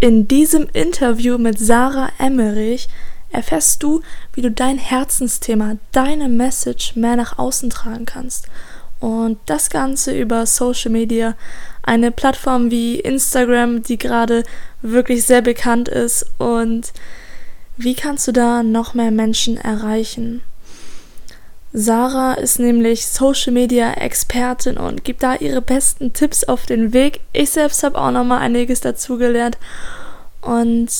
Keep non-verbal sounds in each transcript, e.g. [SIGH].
In diesem Interview mit Sarah Emmerich erfährst du, wie du dein Herzensthema, deine Message mehr nach außen tragen kannst. Und das Ganze über Social Media, eine Plattform wie Instagram, die gerade wirklich sehr bekannt ist. Und wie kannst du da noch mehr Menschen erreichen? Sarah ist nämlich Social Media Expertin und gibt da ihre besten Tipps auf den Weg. Ich selbst habe auch noch mal einiges dazugelernt und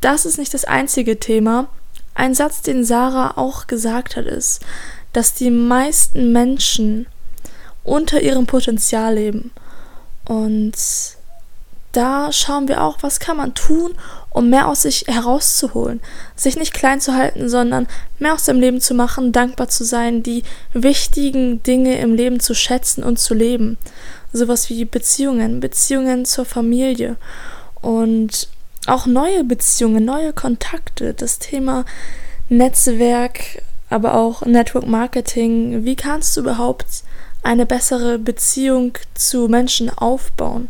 das ist nicht das einzige Thema. Ein Satz, den Sarah auch gesagt hat, ist, dass die meisten Menschen unter ihrem Potenzial leben. Und da schauen wir auch, was kann man tun, um mehr aus sich herauszuholen, sich nicht klein zu halten, sondern mehr aus dem Leben zu machen, dankbar zu sein, die wichtigen Dinge im Leben zu schätzen und zu leben. Sowas wie Beziehungen, Beziehungen zur Familie und auch neue Beziehungen, neue Kontakte, das Thema Netzwerk, aber auch Network Marketing. Wie kannst du überhaupt eine bessere Beziehung zu Menschen aufbauen?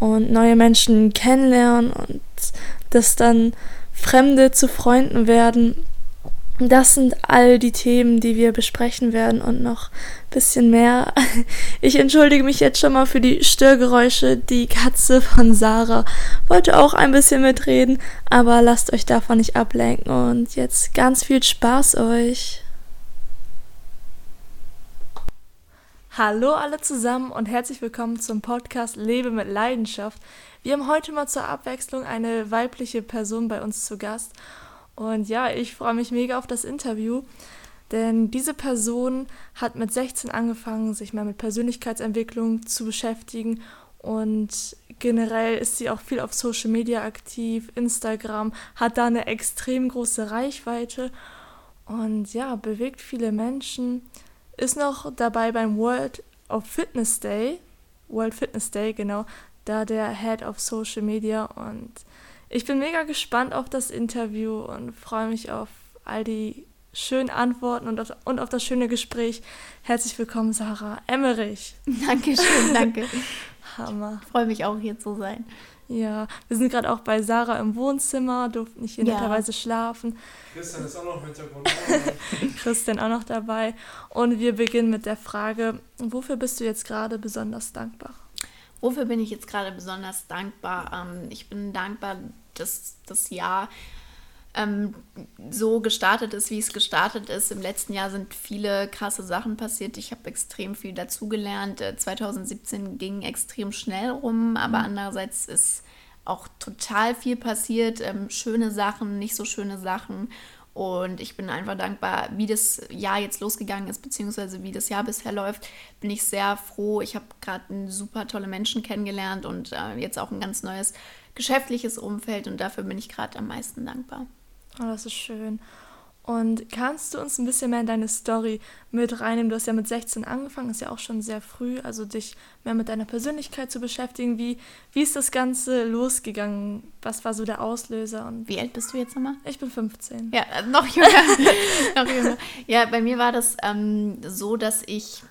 Und neue Menschen kennenlernen und dass dann Fremde zu Freunden werden. Das sind all die Themen, die wir besprechen werden und noch ein bisschen mehr. [LAUGHS] Ich entschuldige mich jetzt schon mal für die Störgeräusche. Die Katze von Sarah wollte auch ein bisschen mitreden, aber lasst euch davon nicht ablenken und jetzt ganz viel Spaß euch. Hallo alle zusammen und herzlich willkommen zum Podcast Lebe mit Leidenschaft. Wir haben heute mal zur Abwechslung eine weibliche Person bei uns zu Gast. Und ja, ich freue mich mega auf das Interview, denn diese Person hat mit 16 angefangen, sich mal mit Persönlichkeitsentwicklung zu beschäftigen und generell ist sie auch viel auf Social Media aktiv, Instagram, hat da eine extrem große Reichweite und ja, bewegt viele Menschen ist noch dabei beim World of Fitness Day, World Fitness Day, genau, da der Head of Social Media und ich bin mega gespannt auf das Interview und freue mich auf all die schönen Antworten und auf, und auf das schöne Gespräch. Herzlich willkommen, Sarah Emmerich. [LAUGHS] Dankeschön, danke. Hammer. Ich freue mich auch hier zu sein. Ja, wir sind gerade auch bei Sarah im Wohnzimmer, durften nicht hier ja. netterweise schlafen. Christian ist auch noch im Hintergrund. [LAUGHS] Christian auch noch dabei. Und wir beginnen mit der Frage, wofür bist du jetzt gerade besonders dankbar? Wofür bin ich jetzt gerade besonders dankbar? Ähm, ich bin dankbar, dass das Jahr ähm, so gestartet ist, wie es gestartet ist. Im letzten Jahr sind viele krasse Sachen passiert. Ich habe extrem viel dazugelernt. Äh, 2017 ging extrem schnell rum, aber mhm. andererseits ist auch total viel passiert. Ähm, schöne Sachen, nicht so schöne Sachen. Und ich bin einfach dankbar, wie das Jahr jetzt losgegangen ist, beziehungsweise wie das Jahr bisher läuft. Bin ich sehr froh. Ich habe gerade super tolle Menschen kennengelernt und äh, jetzt auch ein ganz neues geschäftliches Umfeld. Und dafür bin ich gerade am meisten dankbar. Oh, das ist schön. Und kannst du uns ein bisschen mehr in deine Story mit reinnehmen? Du hast ja mit 16 angefangen, ist ja auch schon sehr früh, also dich mehr mit deiner Persönlichkeit zu beschäftigen. Wie, wie ist das Ganze losgegangen? Was war so der Auslöser? Und wie alt bist du jetzt nochmal? Ich bin 15. Ja, äh, noch jünger. [LAUGHS] noch jünger. Ja, bei mir war das ähm, so, dass ich,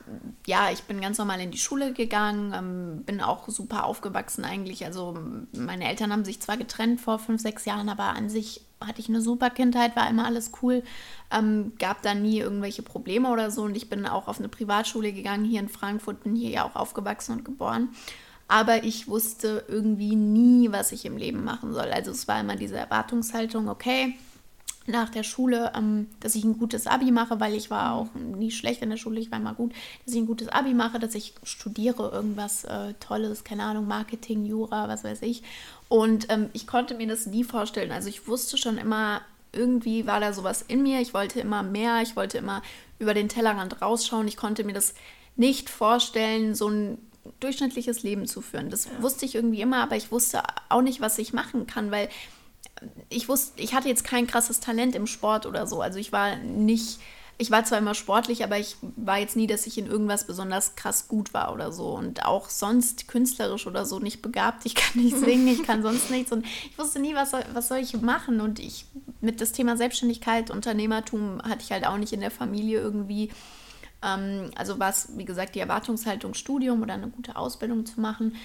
ja, ich bin ganz normal in die Schule gegangen, ähm, bin auch super aufgewachsen eigentlich. Also meine Eltern haben sich zwar getrennt vor fünf, sechs Jahren, aber an sich hatte ich eine super Kindheit, war immer alles cool, ähm, gab da nie irgendwelche Probleme oder so und ich bin auch auf eine Privatschule gegangen hier in Frankfurt, bin hier ja auch aufgewachsen und geboren. Aber ich wusste irgendwie nie, was ich im Leben machen soll. Also es war immer diese Erwartungshaltung, okay, nach der Schule, ähm, dass ich ein gutes Abi mache, weil ich war auch nie schlecht in der Schule, ich war immer gut, dass ich ein gutes Abi mache, dass ich studiere irgendwas äh, Tolles, keine Ahnung, Marketing, Jura, was weiß ich. Und ähm, ich konnte mir das nie vorstellen. Also ich wusste schon immer, irgendwie war da sowas in mir. Ich wollte immer mehr, ich wollte immer über den Tellerrand rausschauen. Ich konnte mir das nicht vorstellen, so ein durchschnittliches Leben zu führen. Das ja. wusste ich irgendwie immer, aber ich wusste auch nicht, was ich machen kann, weil ich wusste, ich hatte jetzt kein krasses Talent im Sport oder so. Also ich war nicht ich war zwar immer sportlich, aber ich war jetzt nie, dass ich in irgendwas besonders krass gut war oder so. Und auch sonst künstlerisch oder so nicht begabt. Ich kann nicht singen, ich kann sonst [LAUGHS] nichts. Und ich wusste nie, was soll, was soll ich machen. Und ich mit das Thema Selbstständigkeit, Unternehmertum hatte ich halt auch nicht in der Familie irgendwie. Ähm, also war es, wie gesagt, die Erwartungshaltung, Studium oder eine gute Ausbildung zu machen.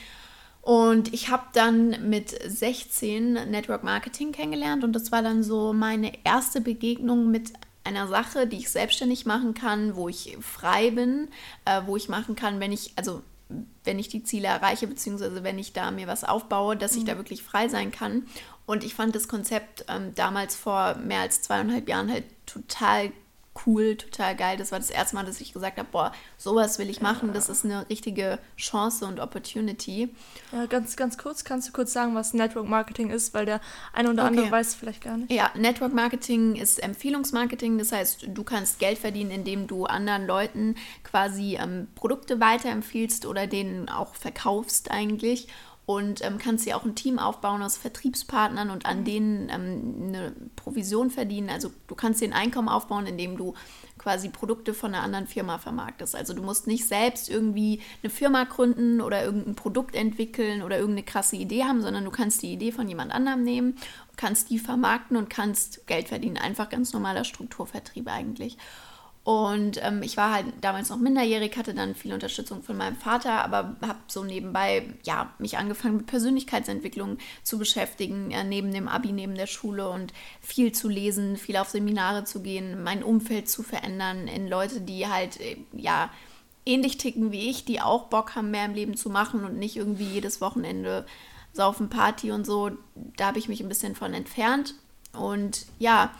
Und ich habe dann mit 16 Network Marketing kennengelernt und das war dann so meine erste Begegnung mit einer Sache, die ich selbstständig machen kann, wo ich frei bin, äh, wo ich machen kann, wenn ich, also wenn ich die Ziele erreiche, beziehungsweise wenn ich da mir was aufbaue, dass ich mhm. da wirklich frei sein kann. Und ich fand das Konzept ähm, damals vor mehr als zweieinhalb Jahren halt total cool, total geil. Das war das erste Mal, dass ich gesagt habe, boah, sowas will ich machen. Das ist eine richtige Chance und Opportunity. Ja, ganz, ganz kurz, kannst du kurz sagen, was Network Marketing ist, weil der eine oder okay. andere weiß es vielleicht gar nicht. Ja, Network Marketing ist Empfehlungsmarketing. Das heißt, du kannst Geld verdienen, indem du anderen Leuten quasi ähm, Produkte weiterempfiehlst oder denen auch verkaufst eigentlich und ähm, kannst dir auch ein Team aufbauen aus Vertriebspartnern und an mhm. denen ähm, eine Provision verdienen. Also du kannst dir ein Einkommen aufbauen, indem du quasi Produkte von einer anderen Firma vermarktest. Also du musst nicht selbst irgendwie eine Firma gründen oder irgendein Produkt entwickeln oder irgendeine krasse Idee haben, sondern du kannst die Idee von jemand anderem nehmen, kannst die vermarkten und kannst Geld verdienen. Einfach ganz normaler Strukturvertrieb eigentlich. Und ähm, ich war halt damals noch minderjährig, hatte dann viel Unterstützung von meinem Vater, aber habe so nebenbei ja, mich angefangen mit Persönlichkeitsentwicklung zu beschäftigen, äh, neben dem Abi, neben der Schule und viel zu lesen, viel auf Seminare zu gehen, mein Umfeld zu verändern in Leute, die halt äh, ja ähnlich ticken wie ich, die auch Bock haben, mehr im Leben zu machen und nicht irgendwie jedes Wochenende saufen Party und so. Da habe ich mich ein bisschen von entfernt. Und ja,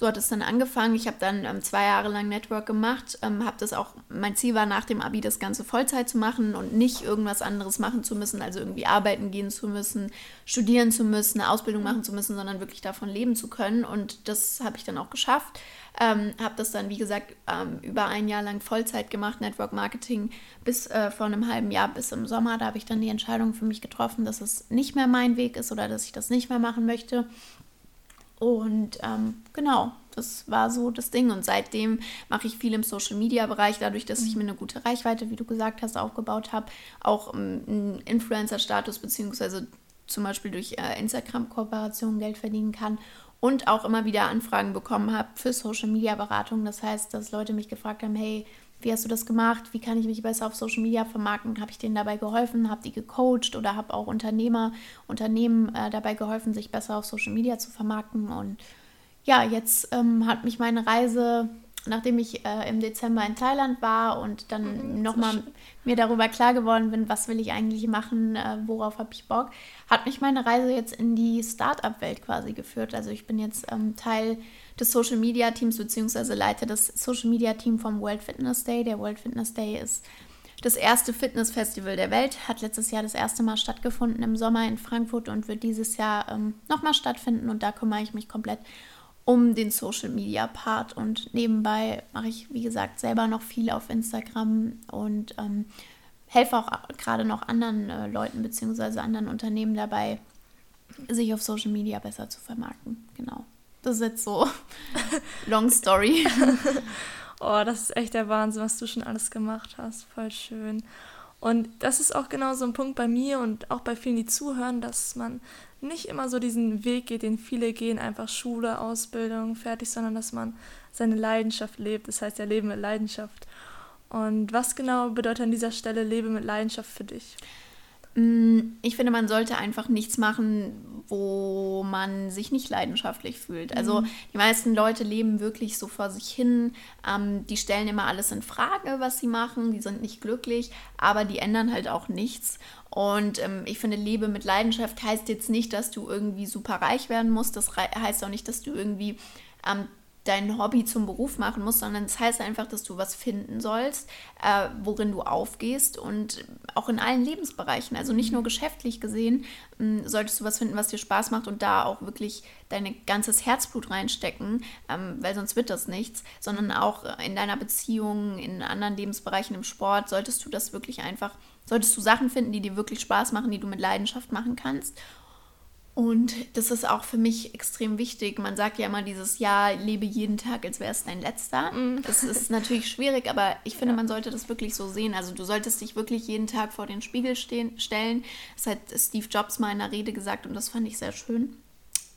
so hat es dann angefangen. Ich habe dann ähm, zwei Jahre lang Network gemacht, ähm, habe das auch, mein Ziel war nach dem Abi das Ganze Vollzeit zu machen und nicht irgendwas anderes machen zu müssen, also irgendwie arbeiten gehen zu müssen, studieren zu müssen, eine Ausbildung machen zu müssen, sondern wirklich davon leben zu können. Und das habe ich dann auch geschafft. Ähm, habe das dann, wie gesagt, ähm, über ein Jahr lang Vollzeit gemacht, Network Marketing, bis äh, vor einem halben Jahr, bis im Sommer. Da habe ich dann die Entscheidung für mich getroffen, dass es nicht mehr mein Weg ist oder dass ich das nicht mehr machen möchte. Und ähm, genau, das war so das Ding. Und seitdem mache ich viel im Social Media Bereich, dadurch, dass ich mhm. mir eine gute Reichweite, wie du gesagt hast, aufgebaut habe, auch ähm, einen Influencer-Status beziehungsweise zum Beispiel durch äh, Instagram-Kooperationen Geld verdienen kann und auch immer wieder Anfragen bekommen habe für Social Media Beratung. Das heißt, dass Leute mich gefragt haben, hey, wie hast du das gemacht? Wie kann ich mich besser auf Social Media vermarkten? Habe ich denen dabei geholfen? Habe die gecoacht oder habe auch Unternehmer, Unternehmen äh, dabei geholfen, sich besser auf Social Media zu vermarkten? Und ja, jetzt ähm, hat mich meine Reise, nachdem ich äh, im Dezember in Thailand war und dann mhm, nochmal mir darüber klar geworden bin, was will ich eigentlich machen, äh, worauf habe ich Bock, hat mich meine Reise jetzt in die Startup-Welt quasi geführt. Also ich bin jetzt ähm, Teil des Social Media Teams beziehungsweise leite das Social Media Team vom World Fitness Day. Der World Fitness Day ist das erste Fitnessfestival der Welt, hat letztes Jahr das erste Mal stattgefunden im Sommer in Frankfurt und wird dieses Jahr ähm, nochmal stattfinden und da kümmere ich mich komplett um den Social Media Part und nebenbei mache ich, wie gesagt, selber noch viel auf Instagram und ähm, helfe auch gerade noch anderen äh, Leuten bzw. anderen Unternehmen dabei, sich auf Social Media besser zu vermarkten. Genau. Das ist jetzt so [LAUGHS] long story. [LAUGHS] oh, das ist echt der Wahnsinn, was du schon alles gemacht hast. Voll schön. Und das ist auch genau so ein Punkt bei mir und auch bei vielen, die zuhören, dass man nicht immer so diesen Weg geht, den viele gehen, einfach Schule, Ausbildung, fertig, sondern dass man seine Leidenschaft lebt. Das heißt ja Leben mit Leidenschaft. Und was genau bedeutet an dieser Stelle Lebe mit Leidenschaft für dich? Mm, ich finde, man sollte einfach nichts machen, wo man sich nicht leidenschaftlich fühlt. Also mhm. die meisten Leute leben wirklich so vor sich hin. Ähm, die stellen immer alles in Frage, was sie machen. Die sind nicht glücklich, aber die ändern halt auch nichts. Und ähm, ich finde, Lebe mit Leidenschaft heißt jetzt nicht, dass du irgendwie super reich werden musst. Das heißt auch nicht, dass du irgendwie ähm, dein Hobby zum Beruf machen musst, sondern es das heißt einfach, dass du was finden sollst, äh, worin du aufgehst und auch in allen Lebensbereichen, also nicht nur geschäftlich gesehen, mh, solltest du was finden, was dir Spaß macht und da auch wirklich dein ganzes Herzblut reinstecken, ähm, weil sonst wird das nichts, sondern auch in deiner Beziehung, in anderen Lebensbereichen, im Sport, solltest du das wirklich einfach, solltest du Sachen finden, die dir wirklich Spaß machen, die du mit Leidenschaft machen kannst und das ist auch für mich extrem wichtig. Man sagt ja immer dieses Jahr, lebe jeden Tag, als wäre es dein letzter. Mm. Das ist natürlich schwierig, aber ich finde, ja. man sollte das wirklich so sehen. Also du solltest dich wirklich jeden Tag vor den Spiegel stehen, stellen. Das hat Steve Jobs mal in einer Rede gesagt und das fand ich sehr schön,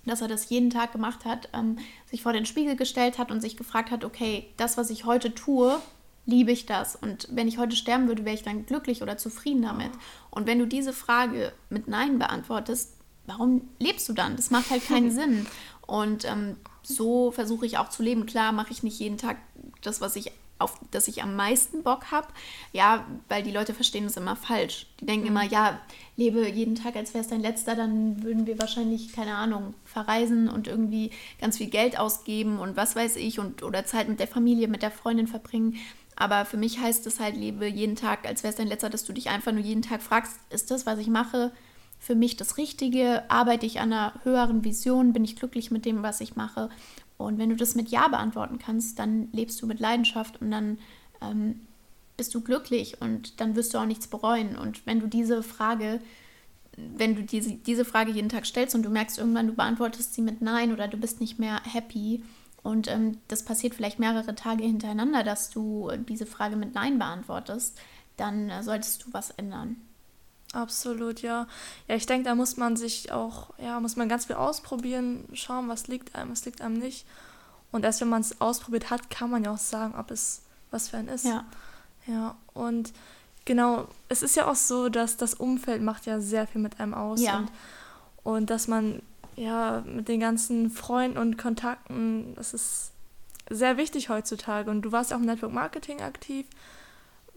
dass er das jeden Tag gemacht hat, ähm, sich vor den Spiegel gestellt hat und sich gefragt hat, okay, das, was ich heute tue, liebe ich das? Und wenn ich heute sterben würde, wäre ich dann glücklich oder zufrieden damit? Und wenn du diese Frage mit Nein beantwortest, warum lebst du dann? Das macht halt keinen [LAUGHS] Sinn. Und ähm, so versuche ich auch zu leben. Klar mache ich nicht jeden Tag das, was ich auf das ich am meisten Bock habe. Ja, weil die Leute verstehen es immer falsch. Die denken mhm. immer, ja, lebe jeden Tag, als wäre es dein letzter, dann würden wir wahrscheinlich, keine Ahnung, verreisen und irgendwie ganz viel Geld ausgeben und was weiß ich und oder Zeit mit der Familie, mit der Freundin verbringen. Aber für mich heißt es halt, lebe jeden Tag, als wäre es dein letzter, dass du dich einfach nur jeden Tag fragst, ist das, was ich mache, für mich das Richtige? Arbeite ich an einer höheren Vision? Bin ich glücklich mit dem, was ich mache? Und wenn du das mit Ja beantworten kannst, dann lebst du mit Leidenschaft und dann ähm, bist du glücklich und dann wirst du auch nichts bereuen. Und wenn du diese Frage, wenn du diese, diese Frage jeden Tag stellst und du merkst irgendwann, du beantwortest sie mit Nein oder du bist nicht mehr happy und ähm, das passiert vielleicht mehrere Tage hintereinander, dass du diese Frage mit Nein beantwortest, dann äh, solltest du was ändern. Absolut, ja. Ja, ich denke, da muss man sich auch, ja, muss man ganz viel ausprobieren, schauen, was liegt einem, was liegt einem nicht. Und erst wenn man es ausprobiert hat, kann man ja auch sagen, ob es was für einen ist. Ja. Ja, und genau, es ist ja auch so, dass das Umfeld macht ja sehr viel mit einem aus. Ja. Und, und dass man, ja, mit den ganzen Freunden und Kontakten, das ist sehr wichtig heutzutage. Und du warst ja auch im Network Marketing aktiv.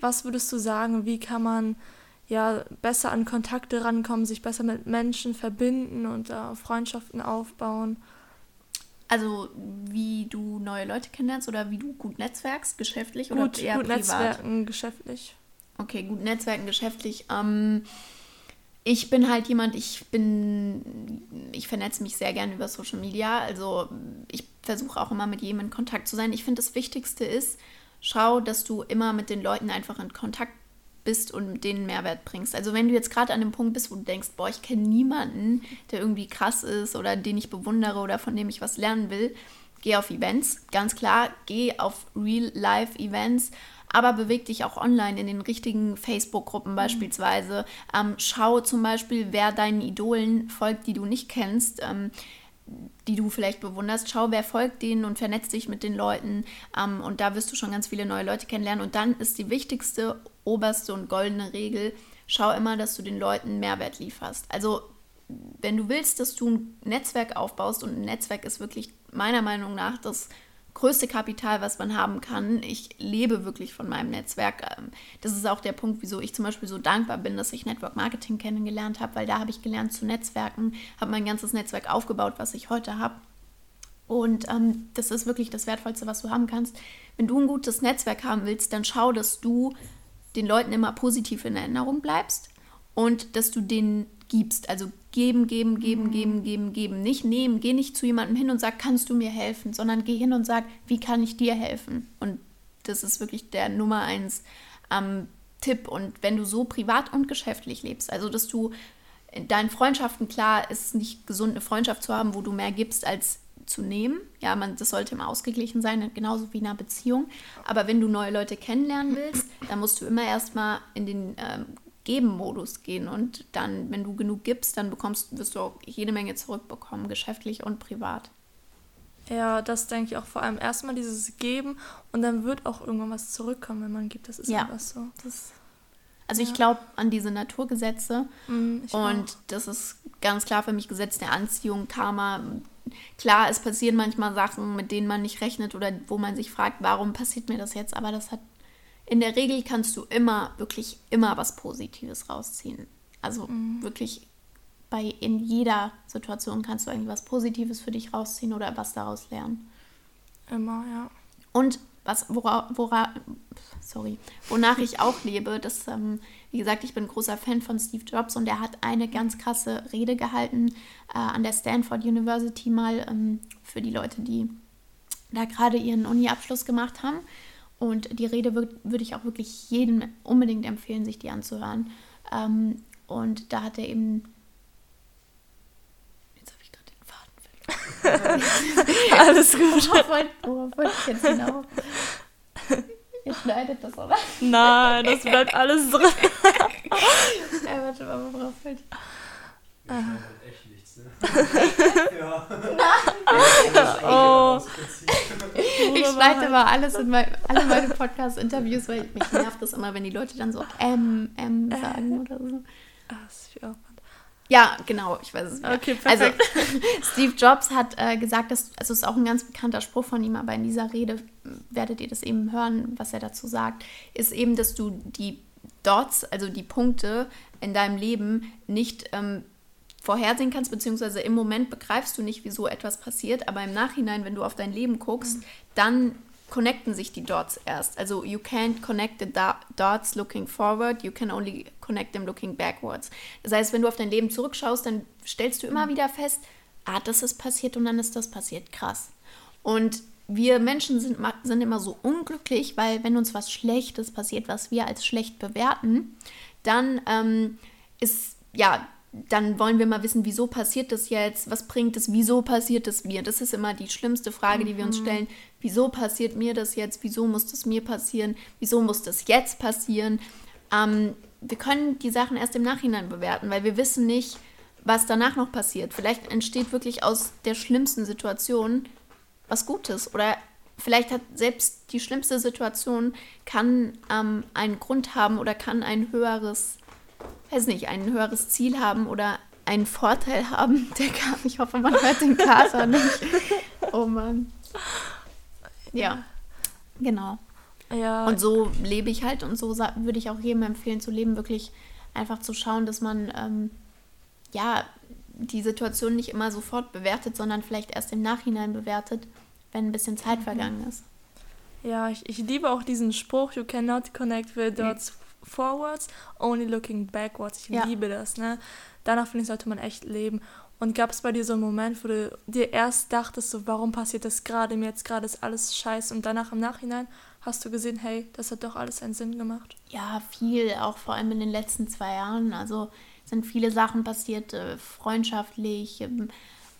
Was würdest du sagen, wie kann man ja, besser an Kontakte rankommen, sich besser mit Menschen verbinden und äh, Freundschaften aufbauen. Also wie du neue Leute kennenlernst oder wie du gut netzwerkst, geschäftlich gut, oder eher gut privat? Netzwerken, geschäftlich. Okay, gut Netzwerken, geschäftlich. Ähm, ich bin halt jemand, ich bin, ich vernetze mich sehr gerne über Social Media. Also ich versuche auch immer mit jedem in Kontakt zu sein. Ich finde, das Wichtigste ist, schau, dass du immer mit den Leuten einfach in Kontakt bist und denen Mehrwert bringst. Also wenn du jetzt gerade an dem Punkt bist, wo du denkst, boah, ich kenne niemanden, der irgendwie krass ist oder den ich bewundere oder von dem ich was lernen will, geh auf Events, ganz klar, geh auf Real-Life-Events, aber beweg dich auch online in den richtigen Facebook-Gruppen mhm. beispielsweise. Ähm, schau zum Beispiel, wer deinen Idolen folgt, die du nicht kennst. Ähm, die du vielleicht bewunderst, schau, wer folgt denen und vernetz dich mit den Leuten. Ähm, und da wirst du schon ganz viele neue Leute kennenlernen. Und dann ist die wichtigste, oberste und goldene Regel, schau immer, dass du den Leuten Mehrwert lieferst. Also wenn du willst, dass du ein Netzwerk aufbaust und ein Netzwerk ist wirklich meiner Meinung nach das größte Kapital, was man haben kann. Ich lebe wirklich von meinem Netzwerk. Ähm, das ist auch der Punkt, wieso ich zum Beispiel so dankbar bin, dass ich Network Marketing kennengelernt habe, weil da habe ich gelernt zu Netzwerken, habe mein ganzes Netzwerk aufgebaut, was ich heute habe. Und ähm, das ist wirklich das Wertvollste, was du haben kannst. Wenn du ein gutes Netzwerk haben willst, dann schau, dass du den Leuten immer positiv in Erinnerung bleibst und dass du denen gibst. Also geben, geben, geben, mhm. geben, geben, geben. Nicht nehmen. Geh nicht zu jemandem hin und sag, kannst du mir helfen, sondern geh hin und sag, wie kann ich dir helfen? Und das ist wirklich der Nummer eins ähm, Tipp. Und wenn du so privat und geschäftlich lebst, also dass du in deinen Freundschaften, klar, ist es nicht gesund, eine Freundschaft zu haben, wo du mehr gibst als zu nehmen. Ja, man, das sollte immer ausgeglichen sein, genauso wie in einer Beziehung. Aber wenn du neue Leute kennenlernen willst, dann musst du immer erstmal in den ähm, Geben-Modus gehen und dann, wenn du genug gibst, dann bekommst, wirst du auch jede Menge zurückbekommen, geschäftlich und privat. Ja, das denke ich auch vor allem erstmal dieses Geben und dann wird auch irgendwann was zurückkommen, wenn man gibt. Das ist ja einfach so. Das, also ja. ich glaube an diese Naturgesetze mm, und auch. das ist ganz klar für mich Gesetz der Anziehung, Karma. Klar, es passieren manchmal Sachen, mit denen man nicht rechnet oder wo man sich fragt, warum passiert mir das jetzt, aber das hat in der Regel kannst du immer, wirklich immer was Positives rausziehen. Also mhm. wirklich bei in jeder Situation kannst du eigentlich was Positives für dich rausziehen oder was daraus lernen. Immer, ja. Und was, wora, wora, sorry, wonach ich auch lebe, das, ähm, wie gesagt, ich bin ein großer Fan von Steve Jobs und er hat eine ganz krasse Rede gehalten äh, an der Stanford University mal ähm, für die Leute, die da gerade ihren Uni-Abschluss gemacht haben. Und die Rede würde ich auch wirklich jedem unbedingt empfehlen, sich die anzuhören. Ähm, und da hat er eben. Jetzt habe ich gerade den Faden verloren. [LAUGHS] [LAUGHS] Alles gut. Worauf wollte ich jetzt genau? Ihr schneidet das, oder? Nein, das bleibt alles drin. [LAUGHS] ja, warte mal, worauf wollte ich? Ich halt echt nichts, ne? [LAUGHS] ja. [LAUGHS] Nein. Oh. Ich ich schneide immer alles in mein, alle meine Podcast-Interviews, weil mich nervt das immer, wenn die Leute dann so M, M sagen äh. oder so. Ah, das ist Aufwand. Ja, genau, ich weiß es nicht. Okay, also, perfekt. Also, [LAUGHS] Steve Jobs hat äh, gesagt, dass, also es ist auch ein ganz bekannter Spruch von ihm, aber in dieser Rede werdet ihr das eben hören, was er dazu sagt, ist eben, dass du die Dots, also die Punkte in deinem Leben nicht ähm, vorhersehen kannst, beziehungsweise im Moment begreifst du nicht, wieso etwas passiert, aber im Nachhinein, wenn du auf dein Leben guckst, mhm. dann connecten sich die Dots erst. Also you can't connect the dots looking forward, you can only connect them looking backwards. Das heißt, wenn du auf dein Leben zurückschaust, dann stellst du immer mhm. wieder fest, ah, das ist passiert und dann ist das passiert. Krass. Und wir Menschen sind, sind immer so unglücklich, weil wenn uns was Schlechtes passiert, was wir als schlecht bewerten, dann ähm, ist, ja, dann wollen wir mal wissen, wieso passiert das jetzt? Was bringt es? Wieso passiert es mir? Das ist immer die schlimmste Frage, die wir uns mhm. stellen. Wieso passiert mir das jetzt? Wieso muss das mir passieren? Wieso muss das jetzt passieren? Ähm, wir können die Sachen erst im Nachhinein bewerten, weil wir wissen nicht, was danach noch passiert. Vielleicht entsteht wirklich aus der schlimmsten Situation was Gutes oder vielleicht hat selbst die schlimmste Situation kann ähm, einen Grund haben oder kann ein höheres weiß nicht, ein höheres Ziel haben oder einen Vorteil haben. [LAUGHS] Der kam, ich hoffe, man hört den Kater [LAUGHS] nicht. Oh Mann. Ja, genau. Ja. Und so lebe ich halt und so würde ich auch jedem empfehlen zu leben, wirklich einfach zu schauen, dass man ähm, ja die Situation nicht immer sofort bewertet, sondern vielleicht erst im Nachhinein bewertet, wenn ein bisschen Zeit mhm. vergangen ist. Ja, ich, ich liebe auch diesen Spruch, you cannot connect with dots forwards, only looking backwards. Ich ja. liebe das, ne? Danach finde ich, sollte man echt leben. Und gab es bei dir so einen Moment, wo du dir erst dachtest, so, warum passiert das gerade mir jetzt gerade ist alles scheiße und danach im Nachhinein hast du gesehen, hey, das hat doch alles einen Sinn gemacht? Ja, viel, auch vor allem in den letzten zwei Jahren. Also sind viele Sachen passiert, äh, freundschaftlich ähm,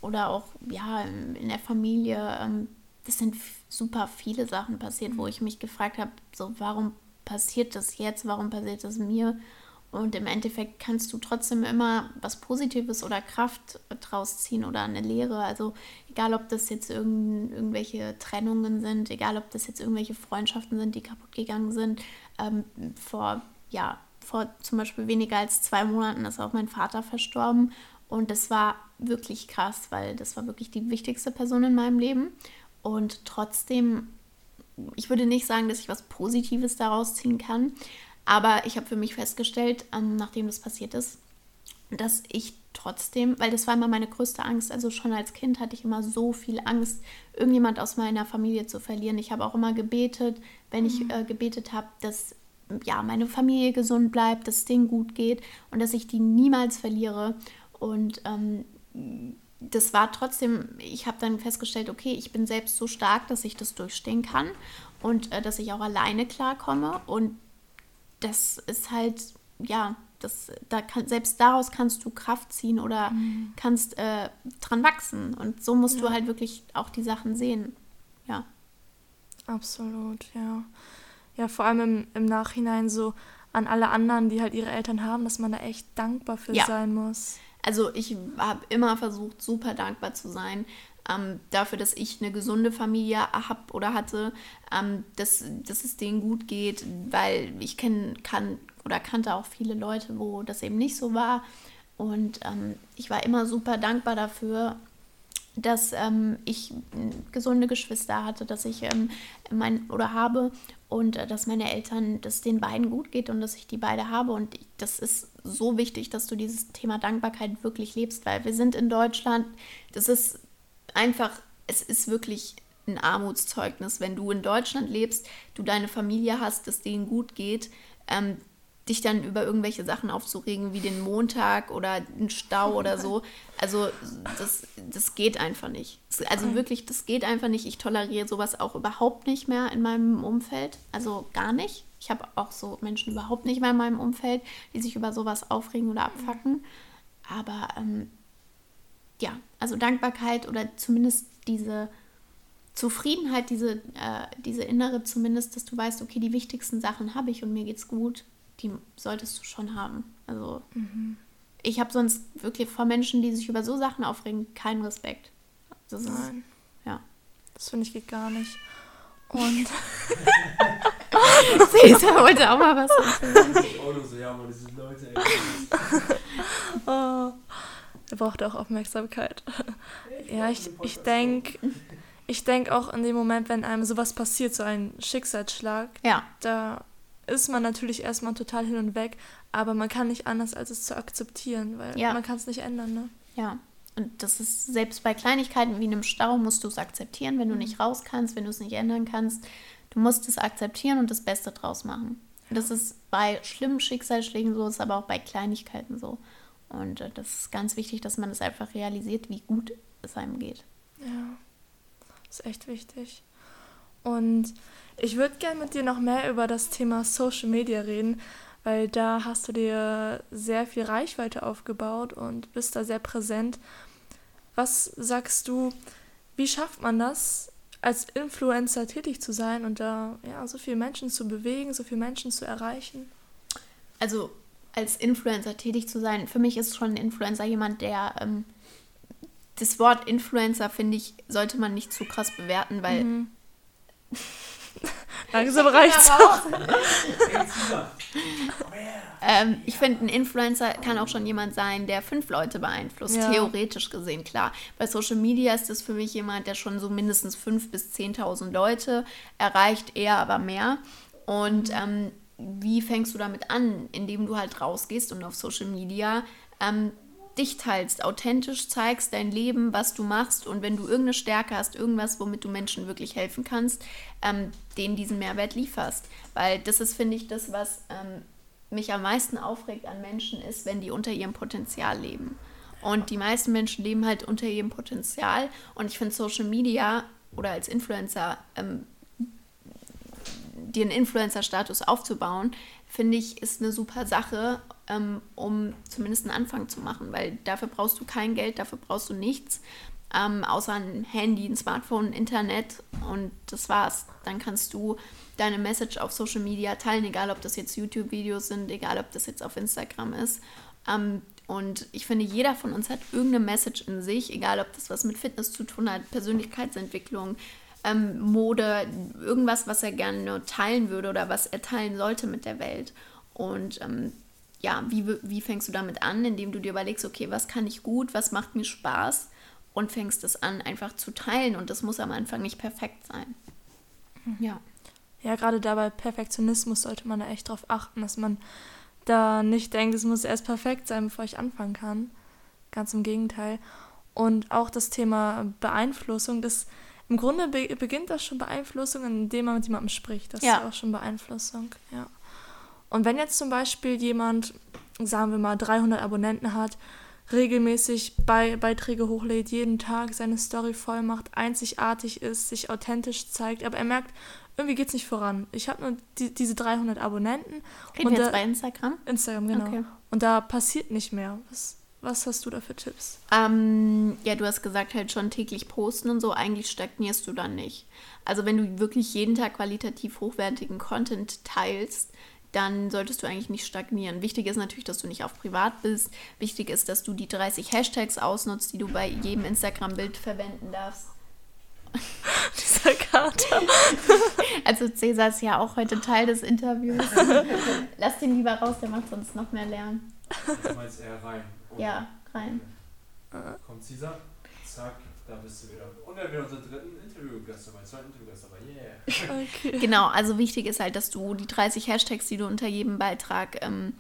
oder auch ja in der Familie. Ähm, das sind super viele Sachen passiert, wo ich mich gefragt habe, so warum passiert das jetzt, warum passiert das mir? Und im Endeffekt kannst du trotzdem immer was Positives oder Kraft draus ziehen oder eine Lehre. Also egal, ob das jetzt irgend, irgendwelche Trennungen sind, egal, ob das jetzt irgendwelche Freundschaften sind, die kaputt gegangen sind. Ähm, vor, ja, vor zum Beispiel weniger als zwei Monaten ist auch mein Vater verstorben. Und das war wirklich krass, weil das war wirklich die wichtigste Person in meinem Leben. Und trotzdem ich würde nicht sagen, dass ich was Positives daraus ziehen kann, aber ich habe für mich festgestellt, ähm, nachdem das passiert ist, dass ich trotzdem, weil das war immer meine größte Angst, also schon als Kind hatte ich immer so viel Angst, irgendjemand aus meiner Familie zu verlieren. Ich habe auch immer gebetet, wenn ich mhm. äh, gebetet habe, dass ja, meine Familie gesund bleibt, dass es denen gut geht und dass ich die niemals verliere. Und ähm, das war trotzdem, ich habe dann festgestellt, okay, ich bin selbst so stark, dass ich das durchstehen kann und äh, dass ich auch alleine klarkomme. Und das ist halt, ja, das, da kann, selbst daraus kannst du Kraft ziehen oder mhm. kannst äh, dran wachsen. Und so musst ja. du halt wirklich auch die Sachen sehen. Ja. Absolut, ja. Ja, vor allem im, im Nachhinein so an alle anderen, die halt ihre Eltern haben, dass man da echt dankbar für ja. sein muss. Also ich habe immer versucht, super dankbar zu sein. Ähm, dafür, dass ich eine gesunde Familie habe oder hatte, ähm, dass, dass es denen gut geht, weil ich kenn, kann oder kannte auch viele Leute, wo das eben nicht so war. Und ähm, ich war immer super dankbar dafür, dass ähm, ich gesunde Geschwister hatte, dass ich ähm, mein oder habe und äh, dass meine Eltern, dass den beiden gut geht und dass ich die beide habe. Und ich, das ist so wichtig, dass du dieses Thema Dankbarkeit wirklich lebst, weil wir sind in Deutschland, das ist einfach, es ist wirklich ein Armutszeugnis, wenn du in Deutschland lebst, du deine Familie hast, dass denen gut geht. Ähm, dich dann über irgendwelche Sachen aufzuregen, wie den Montag oder einen Stau oder so. Also das, das geht einfach nicht. Also wirklich, das geht einfach nicht. Ich toleriere sowas auch überhaupt nicht mehr in meinem Umfeld. Also gar nicht. Ich habe auch so Menschen überhaupt nicht mehr in meinem Umfeld, die sich über sowas aufregen oder abfacken. Aber ähm, ja, also Dankbarkeit oder zumindest diese Zufriedenheit, diese, äh, diese innere zumindest, dass du weißt, okay, die wichtigsten Sachen habe ich und mir geht's gut die solltest du schon haben. Also mhm. Ich habe sonst wirklich vor Menschen, die sich über so Sachen aufregen, keinen Respekt. Das ist, Nein. Ja. Das finde ich geht gar nicht. Und [LAUGHS] [LAUGHS] Cesar wollte auch mal was sagen. Oh, du so, ja, aber diese Leute, ey. oh, er braucht auch Aufmerksamkeit. Ja, ich, ich denke ich denk auch in dem Moment, wenn einem sowas passiert, so ein Schicksalsschlag, Ja, da ist man natürlich erstmal total hin und weg, aber man kann nicht anders, als es zu akzeptieren, weil Ja. man kann es nicht ändern, ne? ja. Und das ist selbst bei Kleinigkeiten wie einem Stau musst du es akzeptieren, wenn du nicht raus kannst, wenn du es nicht ändern kannst. Du musst es akzeptieren und das Beste draus machen. Das ist bei schlimmen Schicksalsschlägen so, ist aber auch bei Kleinigkeiten so. Und äh, das ist ganz wichtig, dass man das einfach realisiert, wie gut es einem geht. Ja, ist echt wichtig. Und ich würde gerne mit dir noch mehr über das Thema Social Media reden, weil da hast du dir sehr viel Reichweite aufgebaut und bist da sehr präsent. Was sagst du, wie schafft man das, als Influencer tätig zu sein und da ja, so viele Menschen zu bewegen, so viele Menschen zu erreichen? also als Influencer tätig zu sein, für mich ist schon ein Influencer jemand, der ähm, das Wort Influencer, finde ich, sollte man nicht zu krass bewerten, weil Mhm. Langsam reicht's. Cesar. ähm, ich finde, ein Influencer kann auch schon jemand sein, der fünf Leute beeinflusst, Ja. theoretisch gesehen, klar. Bei Social Media ist das für mich jemand, der schon so mindestens fünf bis 10.000 Leute erreicht, eher aber mehr. Und ähm, wie fängst du damit an? Indem du halt rausgehst und auf Social Media ähm, dich teilst, authentisch zeigst dein Leben, was du machst und wenn du irgendeine Stärke hast, irgendwas, womit du Menschen wirklich helfen kannst, ähm, denen diesen Mehrwert lieferst. Weil das ist, finde ich, das, was ähm, mich am meisten aufregt an Menschen ist, wenn die unter ihrem Potenzial leben. Und die meisten Menschen leben halt unter ihrem Potenzial. Und ich finde Social Media oder als Influencer ähm, dir einen Influencer-Status aufzubauen, finde ich, ist eine super Sache, ähm, um zumindest einen Anfang zu machen, weil dafür brauchst du kein Geld, dafür brauchst du nichts, ähm, außer ein Handy, ein Smartphone, Internet und das war's. Dann kannst du deine Message auf Social Media teilen, egal ob das jetzt YouTube-Videos sind, egal ob das jetzt auf Instagram ist. Ähm, und ich finde, jeder von uns hat irgendeine Message in sich, egal ob das was mit Fitness zu tun hat, Persönlichkeitsentwicklung, ähm, Mode, irgendwas, was er gerne teilen würde oder was er teilen sollte mit der Welt. Und ähm, ja, wie, wie fängst du damit an, indem du dir überlegst, okay, was kann ich gut, was macht mir Spaß und fängst es an, einfach zu teilen. Und das muss am Anfang nicht perfekt sein. Ja. Ja, gerade da bei Perfektionismus sollte man da echt drauf achten, dass man da nicht denkt, es muss erst perfekt sein, bevor ich anfangen kann. Ganz im Gegenteil. Und auch das Thema Beeinflussung, das im Grunde be beginnt das schon Beeinflussung, indem man mit jemandem spricht. Das Ja. ist auch schon Beeinflussung, ja. Und wenn jetzt zum Beispiel jemand, sagen wir mal, 300 Abonnenten hat, regelmäßig Bei Beiträge hochlädt, jeden Tag seine Story voll macht, einzigartig ist, sich authentisch zeigt, aber er merkt, irgendwie geht es nicht voran. Ich habe nur die, diese 300 Abonnenten. Reden und jetzt da- bei Instagram? Instagram, genau. Okay. Und da passiert nicht mehr. Was, was hast du da für Tipps? Ähm, ja, du hast gesagt, halt schon täglich posten und so. Eigentlich stagnierst du dann nicht. Also wenn du wirklich jeden Tag qualitativ hochwertigen Content teilst, dann solltest du eigentlich nicht stagnieren. Wichtig ist natürlich, dass du nicht auf privat bist. Wichtig ist, dass du die 30 Hashtags ausnutzt, die du bei jedem Instagram-Bild verwenden darfst. [LAUGHS] Dieser Kater. [LAUGHS] Also Cäsar ist ja auch heute Teil des Interviews. [LAUGHS] Lass den lieber raus, der macht sonst noch mehr Lärm. Du meinst eher rein. oder? Ja, rein. Kommt Cesar, zack, da bist du wieder. Und dann wieder unseren dritten Interviewgast dabei, zweiten Interviewgast dabei, yeah. Okay. [LAUGHS] Genau, also wichtig ist halt, dass du die 30 Hashtags, die du unter jedem Beitrag ähm,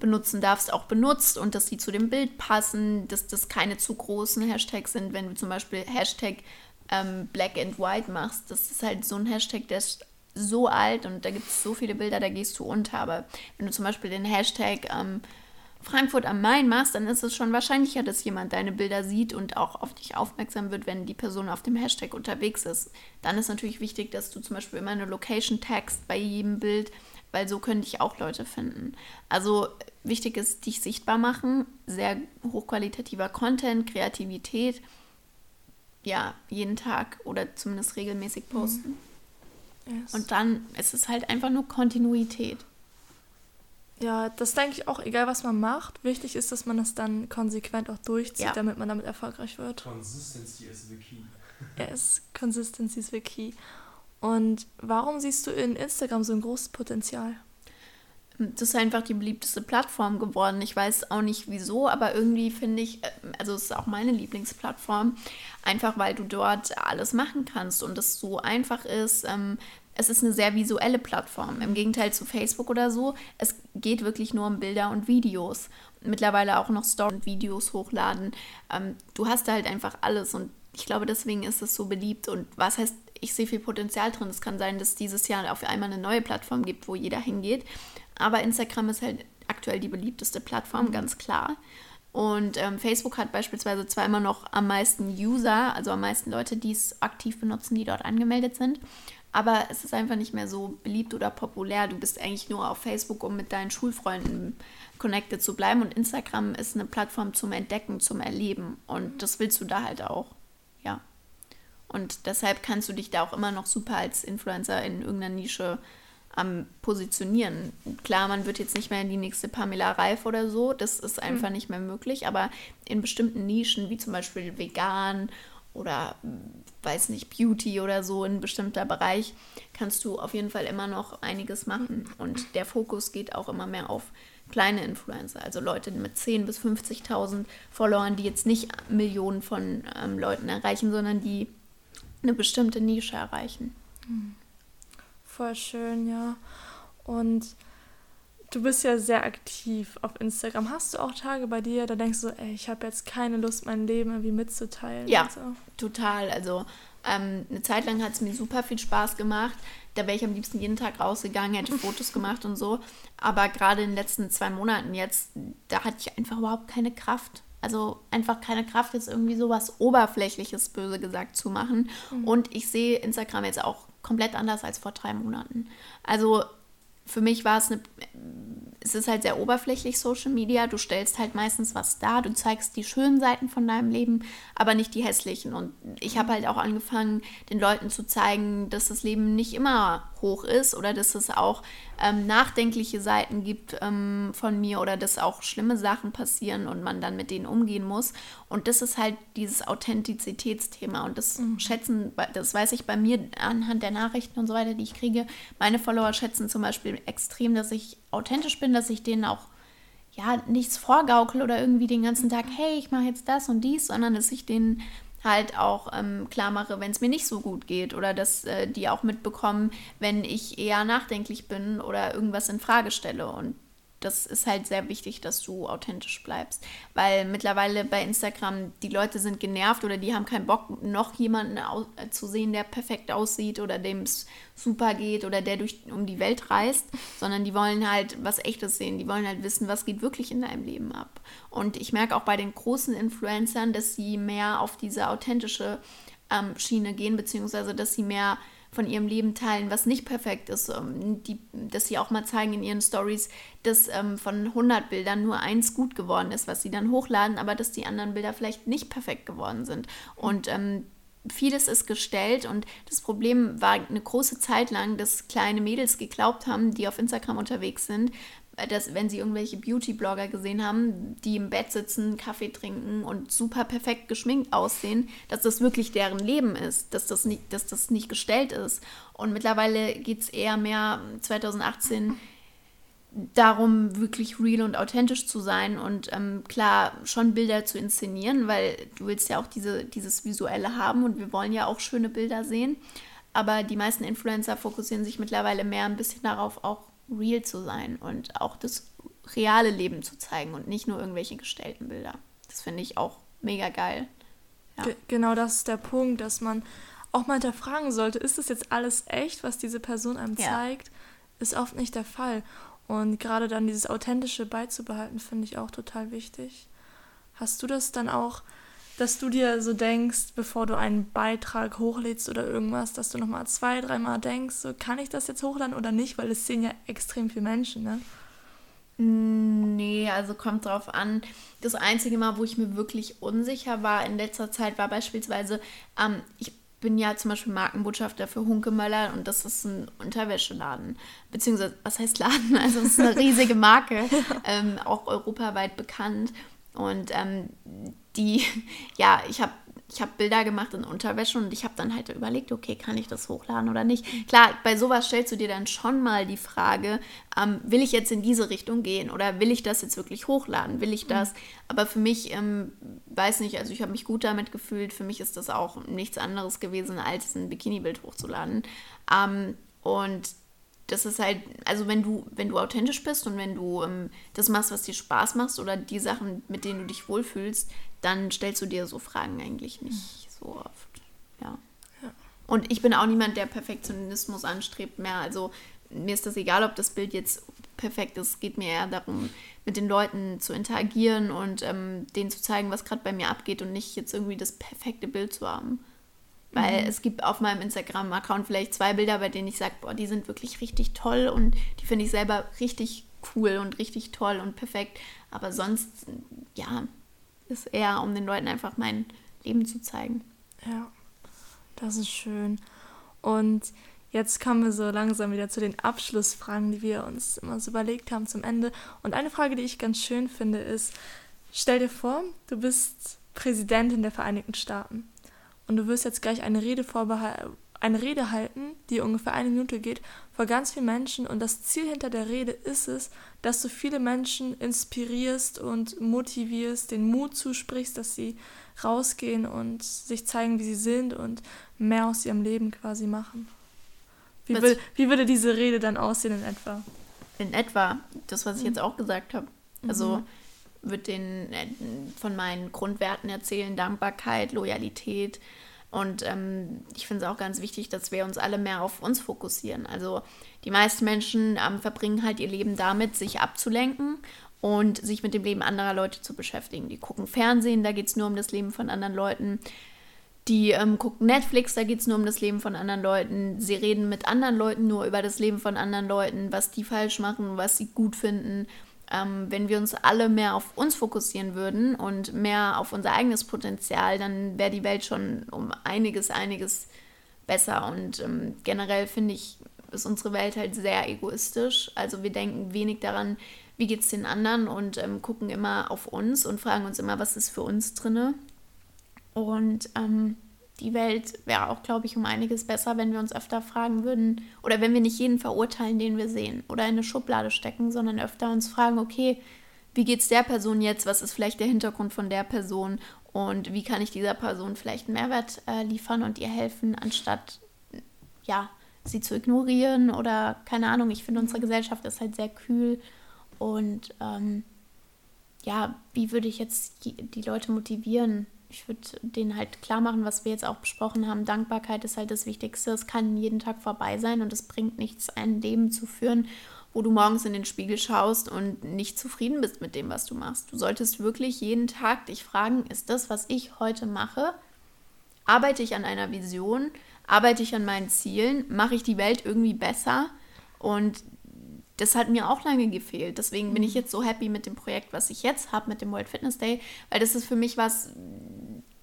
benutzen darfst, auch benutzt und dass die zu dem Bild passen, dass das keine zu großen Hashtags sind. Wenn du zum Beispiel Hashtag ähm, Black and White machst, das ist halt so ein Hashtag, der ist so alt und da gibt es so viele Bilder, da gehst du unter. Aber wenn du zum Beispiel den Hashtag ähm, Frankfurt am Main machst, dann ist es schon wahrscheinlicher, dass jemand deine Bilder sieht und auch auf dich aufmerksam wird, wenn die Person auf dem Hashtag unterwegs ist. Dann ist natürlich wichtig, dass du zum Beispiel immer eine Location tagst bei jedem Bild, weil so können dich auch Leute finden. Also wichtig ist, dich sichtbar machen, sehr hochqualitativer Content, Kreativität. Ja, jeden Tag oder zumindest regelmäßig posten. Yes. Und dann ist es halt einfach nur Kontinuität. Ja, das denke ich auch, egal was man macht. Wichtig ist, dass man das dann konsequent auch durchzieht, Ja. damit man damit erfolgreich wird. Consistency is the key. [LAUGHS] Yes, Consistency is the key. Und warum siehst du in Instagram so ein großes Potenzial? Das ist einfach die beliebteste Plattform geworden. Ich weiß auch nicht wieso, aber irgendwie finde ich, äh, also es ist auch meine Lieblingsplattform, einfach weil du dort alles machen kannst und es so einfach ist. Es ist eine sehr visuelle Plattform. Im Gegenteil zu Facebook oder so. Es geht wirklich nur um Bilder und Videos. Mittlerweile auch noch Story und Videos hochladen. Ähm, du hast da halt einfach alles und ich glaube, deswegen ist es so beliebt. Und was heißt, ich sehe viel Potenzial drin. Es kann sein, dass dieses Jahr auf einmal eine neue Plattform gibt, wo jeder hingeht. Aber Instagram ist halt aktuell die beliebteste Plattform, mhm. ganz klar. Und ähm, Facebook hat beispielsweise zwar immer noch am meisten User, also am meisten Leute, die es aktiv benutzen, die dort angemeldet sind. Aber es ist einfach nicht mehr so beliebt oder populär. Du bist eigentlich nur auf Facebook, um mit deinen Schulfreunden connected zu bleiben. Und Instagram ist eine Plattform zum Entdecken, zum Erleben. Und das willst du da halt auch. Ja. Und deshalb kannst du dich da auch immer noch super als Influencer in irgendeiner Nische am Positionieren. Klar, man wird jetzt nicht mehr in die nächste Pamela Reif oder so, das ist einfach mhm. nicht mehr möglich, aber in bestimmten Nischen, wie zum Beispiel vegan oder weiß nicht, Beauty oder so, in bestimmter Bereich, kannst du auf jeden Fall immer noch einiges machen. Und der Fokus geht auch immer mehr auf kleine Influencer, also Leute mit 10.000 bis 50.000 Followern, die jetzt nicht Millionen von ähm, Leuten erreichen, sondern die eine bestimmte Nische erreichen. Mhm. Voll schön, ja. Und du bist ja sehr aktiv auf Instagram. Hast du auch Tage bei dir, da denkst du, ey, ich habe jetzt keine Lust, mein Leben irgendwie mitzuteilen? Ja, so? total. Also ähm, eine Zeit lang hat es mir super viel Spaß gemacht. Da wäre ich am liebsten jeden Tag rausgegangen, hätte [LAUGHS] Fotos gemacht und so. Aber gerade in den letzten zwei Monaten jetzt, da hatte ich einfach überhaupt keine Kraft. Also einfach keine Kraft, jetzt irgendwie sowas Oberflächliches, böse gesagt, zu machen. Mhm. Und ich sehe Instagram jetzt auch komplett anders als vor drei Monaten. Also für mich war es eine, es ist halt sehr oberflächlich Social Media. Du stellst halt meistens was dar, du zeigst die schönen Seiten von deinem Leben, aber nicht die hässlichen. Und ich habe halt auch angefangen, den Leuten zu zeigen, dass das Leben nicht immer hoch ist oder dass es auch ähm, nachdenkliche Seiten gibt ähm, von mir oder dass auch schlimme Sachen passieren und man dann mit denen umgehen muss. Und das ist halt dieses Authentizitätsthema und das mhm. schätzen, das weiß ich bei mir anhand der Nachrichten und so weiter, die ich kriege. Meine Follower schätzen zum Beispiel extrem, dass ich authentisch bin, dass ich denen auch ja nichts vorgaukel oder irgendwie den ganzen Tag, hey, ich mache jetzt das und dies, sondern dass ich denen halt auch ähm, klar mache, wenn es mir nicht so gut geht oder dass äh, die auch mitbekommen, wenn ich eher nachdenklich bin oder irgendwas in Frage stelle. Und das ist halt sehr wichtig, dass du authentisch bleibst. Weil mittlerweile bei Instagram die Leute sind genervt oder die haben keinen Bock, noch jemanden zu sehen, der perfekt aussieht oder dem es super geht oder der durch um die Welt reist, sondern die wollen halt was Echtes sehen. Die wollen halt wissen, was geht wirklich in deinem Leben ab. Und ich merke auch bei den großen Influencern, dass sie mehr auf diese authentische ähm, Schiene gehen, beziehungsweise dass sie mehr von ihrem Leben teilen, was nicht perfekt ist. Ähm, die, dass sie auch mal zeigen in ihren Stories, dass ähm, von 100 Bildern nur eins gut geworden ist, was sie dann hochladen, aber dass die anderen Bilder vielleicht nicht perfekt geworden sind. Und ähm, vieles ist gestellt und das Problem war eine große Zeit lang, dass kleine Mädels geglaubt haben, die auf Instagram unterwegs sind, dass wenn sie irgendwelche Beauty-Blogger gesehen haben, die im Bett sitzen, Kaffee trinken und super perfekt geschminkt aussehen, dass das wirklich deren Leben ist, dass das nicht, dass das nicht gestellt ist. Und mittlerweile geht es eher mehr 2018 darum, wirklich real und authentisch zu sein und ähm, klar schon Bilder zu inszenieren, weil du willst ja auch diese, dieses Visuelle haben und wir wollen ja auch schöne Bilder sehen. Aber die meisten Influencer fokussieren sich mittlerweile mehr ein bisschen darauf, auch real zu sein und auch das reale Leben zu zeigen und nicht nur irgendwelche gestellten Bilder. Das finde ich auch mega geil. Ja. Genau das ist der Punkt, dass man auch mal hinterfragen sollte, ist das jetzt alles echt, was diese Person einem ja. zeigt? Ist oft nicht der Fall. Und gerade dann dieses Authentische beizubehalten, finde ich auch total wichtig. Hast du das dann auch dass du dir so denkst, bevor du einen Beitrag hochlädst oder irgendwas, dass du nochmal zwei, dreimal denkst, so kann ich das jetzt hochladen oder nicht, weil es sehen ja extrem viele Menschen, ne? Nee, also kommt drauf an. Das einzige Mal, wo ich mir wirklich unsicher war in letzter Zeit, war beispielsweise, ähm, ich bin ja zum Beispiel Markenbotschafter für Hunkemöller und das ist ein Unterwäscheladen. Beziehungsweise, was heißt Laden? [LAUGHS] Also, es ist eine riesige Marke, [LAUGHS] ähm, auch europaweit bekannt. Und ähm, die, [LAUGHS] ja, ich habe ich habe Bilder gemacht in Unterwäsche und ich habe dann halt überlegt, okay, kann ich das hochladen oder nicht? Klar, bei sowas stellst du dir dann schon mal die Frage, ähm, will ich jetzt in diese Richtung gehen oder will ich das jetzt wirklich hochladen? Will ich das? Aber für mich, ähm, weiß nicht, also ich habe mich gut damit gefühlt. Für mich ist das auch nichts anderes gewesen, als ein Bikini-Bild hochzuladen. Ähm, und das ist halt, also wenn du, wenn du authentisch bist und wenn du ähm, das machst, was dir Spaß macht oder die Sachen, mit denen du dich wohlfühlst, dann stellst du dir so Fragen eigentlich nicht so oft. Ja. ja. Und ich bin auch niemand, der Perfektionismus anstrebt mehr. Also mir ist das egal, ob das Bild jetzt perfekt ist. Es geht mir eher darum, mit den Leuten zu interagieren und ähm, denen zu zeigen, was gerade bei mir abgeht und nicht jetzt irgendwie das perfekte Bild zu haben. Weil mhm. es gibt auf meinem Instagram-Account vielleicht zwei Bilder, bei denen ich sage, boah, die sind wirklich richtig toll und die finde ich selber richtig cool und richtig toll und perfekt. Aber sonst, ja, ist eher, um den Leuten einfach mein Leben zu zeigen. Ja, das ist schön. Und jetzt kommen wir so langsam wieder zu den Abschlussfragen, die wir uns immer so überlegt haben zum Ende. Und eine Frage, die ich ganz schön finde, ist, stell dir vor, du bist Präsidentin der Vereinigten Staaten und du wirst jetzt gleich eine Rede eine Rede halten, die ungefähr eine Minute geht, vor ganz vielen Menschen. Und das Ziel hinter der Rede ist es, dass du viele Menschen inspirierst und motivierst, den Mut zusprichst, dass sie rausgehen und sich zeigen, wie sie sind und mehr aus ihrem Leben quasi machen. Wie, will, wie würde diese Rede dann aussehen in etwa? In etwa, das, was ich jetzt auch gesagt habe. Also mhm. wird den äh, von meinen Grundwerten erzählen, Dankbarkeit, Loyalität, und ähm, ich finde es auch ganz wichtig, dass wir uns alle mehr auf uns fokussieren. Also die meisten Menschen ähm, verbringen halt ihr Leben damit, sich abzulenken und sich mit dem Leben anderer Leute zu beschäftigen. Die gucken Fernsehen, da geht es nur um das Leben von anderen Leuten. Die ähm, gucken Netflix, da geht es nur um das Leben von anderen Leuten. Sie reden mit anderen Leuten nur über das Leben von anderen Leuten, was die falsch machen, was sie gut finden ähm, wenn wir uns alle mehr auf uns fokussieren würden und mehr auf unser eigenes Potenzial, dann wäre die Welt schon um einiges, einiges besser. Und ähm, generell finde ich, ist unsere Welt halt sehr egoistisch. Also wir denken wenig daran, wie geht es den anderen und ähm, gucken immer auf uns und fragen uns immer, was ist für uns drinne. Und ähm, die Welt wäre auch, glaube ich, um einiges besser, wenn wir uns öfter fragen würden oder wenn wir nicht jeden verurteilen, den wir sehen oder in eine Schublade stecken, sondern öfter uns fragen, okay, wie geht es der Person jetzt? Was ist vielleicht der Hintergrund von der Person? Und wie kann ich dieser Person vielleicht einen Mehrwert äh, liefern und ihr helfen, anstatt ja, sie zu ignorieren oder keine Ahnung. Ich finde, unsere Gesellschaft ist halt sehr kühl und ähm, ja, wie würde ich jetzt die Leute motivieren, ich würde denen halt klar machen, was wir jetzt auch besprochen haben. Dankbarkeit ist halt das Wichtigste. Es kann jeden Tag vorbei sein und es bringt nichts, ein Leben zu führen, wo du morgens in den Spiegel schaust und nicht zufrieden bist mit dem, was du machst. Du solltest wirklich jeden Tag dich fragen, ist das, was ich heute mache, arbeite ich an einer Vision, arbeite ich an meinen Zielen, mache ich die Welt irgendwie besser und das hat mir auch lange gefehlt. Deswegen bin ich mhm. jetzt so happy mit dem Projekt, was ich jetzt habe, mit dem World Fitness Day, weil das ist für mich was,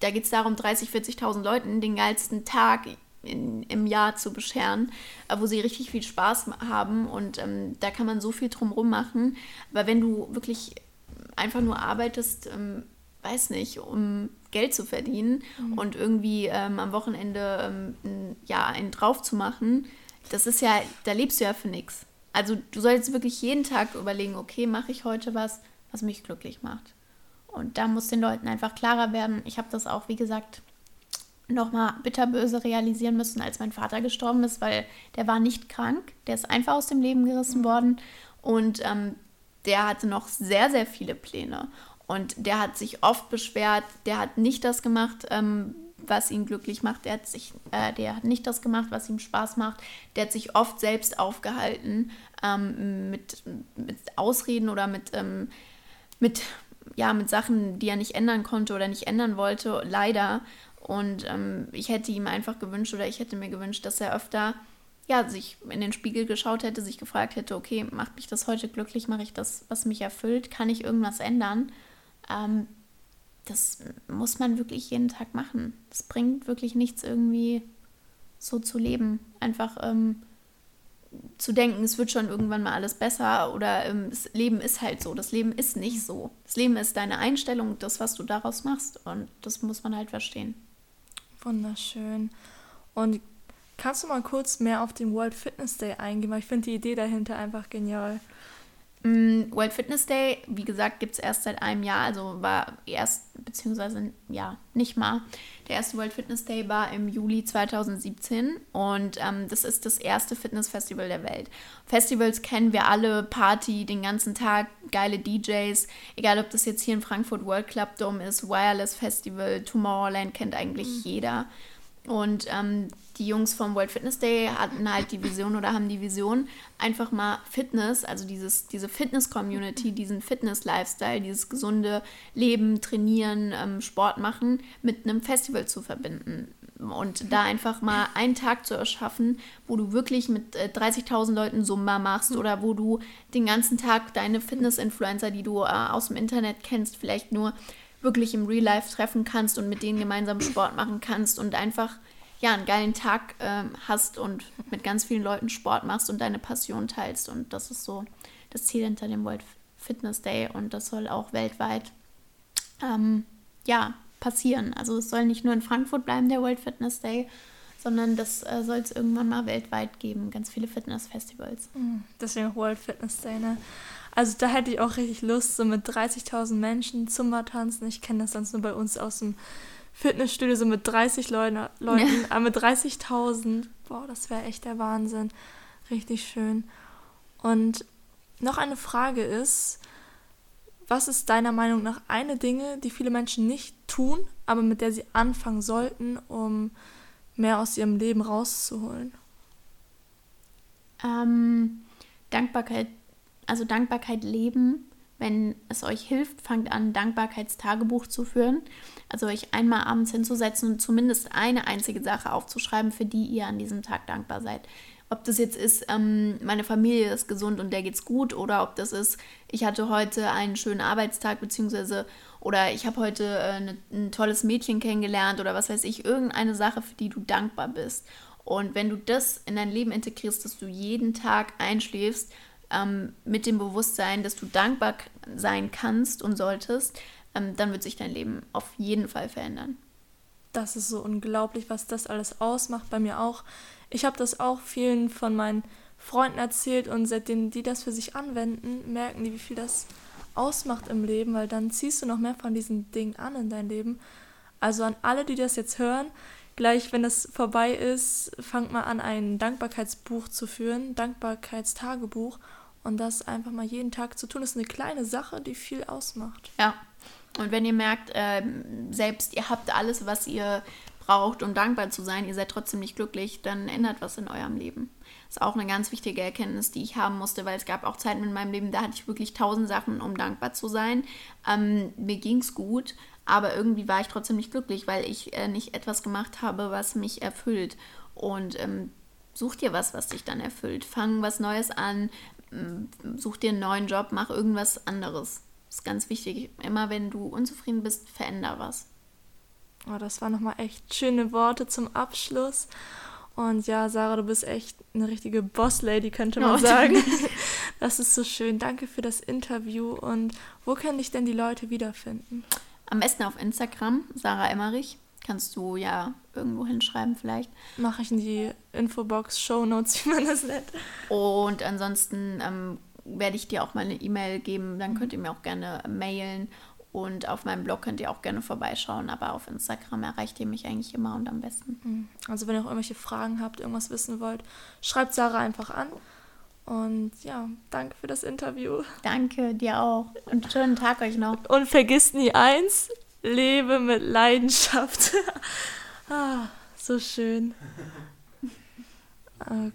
da geht es darum, 30, 40.000 Leuten den geilsten Tag in, im Jahr zu bescheren, äh, wo sie richtig viel Spaß haben und ähm, da kann man so viel drumherum machen. Aber wenn du wirklich einfach nur arbeitest, ähm, weiß nicht, um Geld zu verdienen mhm. und irgendwie ähm, am Wochenende ähm, ja, einen drauf zu machen, das ist ja, da lebst du ja für nichts. Also du solltest wirklich jeden Tag überlegen, okay, mache ich heute was, was mich glücklich macht. Und da muss den Leuten einfach klarer werden. Ich habe das auch, wie gesagt, nochmal bitterböse realisieren müssen, als mein Vater gestorben ist, weil der war nicht krank, der ist einfach aus dem Leben gerissen worden und ähm, der hatte noch sehr, sehr viele Pläne. Und der hat sich oft beschwert, der hat nicht das gemacht, ähm, was ihn glücklich macht. Der hat, sich, äh, der hat nicht das gemacht, was ihm Spaß macht. Der hat sich oft selbst aufgehalten ähm, mit, mit Ausreden oder mit, ähm, mit, ja, mit Sachen, die er nicht ändern konnte oder nicht ändern wollte, leider. Und ähm, ich hätte ihm einfach gewünscht oder ich hätte mir gewünscht, dass er öfter ja, sich in den Spiegel geschaut hätte, sich gefragt hätte, okay, macht mich das heute glücklich, mache ich das, was mich erfüllt, kann ich irgendwas ändern? Ähm, das muss man wirklich jeden Tag machen. Das bringt wirklich nichts, irgendwie so zu leben. Einfach ähm, zu denken, es wird schon irgendwann mal alles besser oder ähm, das Leben ist halt so. Das Leben ist nicht so. Das Leben ist deine Einstellung, das, was du daraus machst. Und das muss man halt verstehen. Wunderschön. Und kannst du mal kurz mehr auf den World Fitness Day eingehen? Weil ich finde die Idee dahinter einfach genial. Mm, World Fitness Day, wie gesagt, gibt es erst seit einem Jahr, also war erst, beziehungsweise ja, nicht mal. Der erste World Fitness Day war im Juli 2017 und ähm, das ist das erste Fitnessfestival der Welt. Festivals kennen wir alle, Party den ganzen Tag, geile DJs, egal ob das jetzt hier in Frankfurt World Club Dome ist, Wireless Festival, Tomorrowland kennt eigentlich mhm. jeder. Und ähm, die Jungs vom World Fitness Day hatten halt die Vision oder haben die Vision, einfach mal Fitness, also dieses, diese Fitness-Community, diesen Fitness-Lifestyle, dieses gesunde Leben, Trainieren, ähm, Sport machen, mit einem Festival zu verbinden. Und da einfach mal einen Tag zu erschaffen, wo du wirklich mit äh, 30.000 Leuten Zumba machst oder wo du den ganzen Tag deine Fitness-Influencer, die du äh, aus dem Internet kennst, vielleicht nur wirklich im Real Life treffen kannst und mit denen gemeinsam Sport machen kannst und einfach ja einen geilen Tag ähm, hast und mit ganz vielen Leuten Sport machst und deine Passion teilst. Und das ist so das Ziel hinter dem World Fitness Day und das soll auch weltweit ähm, ja passieren. Also es soll nicht nur in Frankfurt bleiben, der World Fitness Day, sondern das äh, soll es irgendwann mal weltweit geben. Ganz viele Fitnessfestivals. Mhm. Deswegen World Fitness Day, ne? Also da hätte ich auch richtig Lust, so mit 30.000 Menschen Zumba tanzen. Ich kenne das sonst nur bei uns aus dem Fitnessstudio, so mit 30 Leute, Leuten, ja. aber mit 30.000. Boah, das wäre echt der Wahnsinn. Richtig schön. Und noch eine Frage ist, was ist deiner Meinung nach eine Dinge, die viele Menschen nicht tun, aber mit der sie anfangen sollten, um mehr aus ihrem Leben rauszuholen? Ähm, Dankbarkeit also Dankbarkeit leben. Wenn es euch hilft, fangt an, Dankbarkeitstagebuch zu führen. Also euch einmal abends hinzusetzen und zumindest eine einzige Sache aufzuschreiben, für die ihr an diesem Tag dankbar seid. Ob das jetzt ist, ähm, meine Familie ist gesund und der geht's gut, oder ob das ist, ich hatte heute einen schönen Arbeitstag, beziehungsweise, oder ich habe heute äh, ne, ein tolles Mädchen kennengelernt, oder was weiß ich, irgendeine Sache, für die du dankbar bist. Und wenn du das in dein Leben integrierst, dass du jeden Tag einschläfst ähm, mit dem Bewusstsein, dass du dankbar sein kannst und solltest, ähm, dann wird sich dein Leben auf jeden Fall verändern. Das ist so unglaublich, was das alles ausmacht. Bei mir auch. Ich habe das auch vielen von meinen Freunden erzählt und seitdem die das für sich anwenden, merken die, wie viel das ausmacht im Leben, weil dann ziehst du noch mehr von diesen Dingen an in dein Leben. Also an alle, die das jetzt hören, gleich wenn das vorbei ist, fangt mal an, ein Dankbarkeitsbuch zu führen, Dankbarkeitstagebuch und das einfach mal jeden Tag zu tun, ist eine kleine Sache, die viel ausmacht. Ja. Und wenn ihr merkt, äh, selbst ihr habt alles, was ihr braucht, um dankbar zu sein, ihr seid trotzdem nicht glücklich, dann ändert was in eurem Leben. Das ist auch eine ganz wichtige Erkenntnis, die ich haben musste, weil es gab auch Zeiten in meinem Leben, da hatte ich wirklich tausend Sachen, um dankbar zu sein. Ähm, mir ging es gut, aber irgendwie war ich trotzdem nicht glücklich, weil ich äh, nicht etwas gemacht habe, was mich erfüllt. Und ähm, such dir was, was dich dann erfüllt. Fang was Neues an, such dir einen neuen Job, mach irgendwas anderes. Das ist ganz wichtig. Immer wenn du unzufrieden bist, veränder was. Oh, das waren nochmal echt schöne Worte zum Abschluss. Und ja, Sarah, du bist echt eine richtige Boss-Lady, könnte man oh, [LAUGHS] sagen. Das ist so schön. Danke für das Interview. Und wo können dich denn die Leute wiederfinden? Am besten auf Instagram, Sarah Emmerich. Kannst du ja irgendwo hinschreiben vielleicht. Mache ich in die Infobox, Show Notes, [LAUGHS] wie man das nennt. Und ansonsten ähm, werde ich dir auch mal eine E-Mail geben. Dann könnt ihr mir auch gerne mailen. Und auf meinem Blog könnt ihr auch gerne vorbeischauen. Aber auf Instagram erreicht ihr mich eigentlich immer und am besten. Mhm. Also wenn ihr auch irgendwelche Fragen habt, irgendwas wissen wollt, schreibt Sarah einfach an. Und ja, danke für das Interview. Danke, dir auch. Und schönen Tag euch noch. Und vergisst nie eins, lebe mit Leidenschaft. [LAUGHS] ah, so schön. Okay.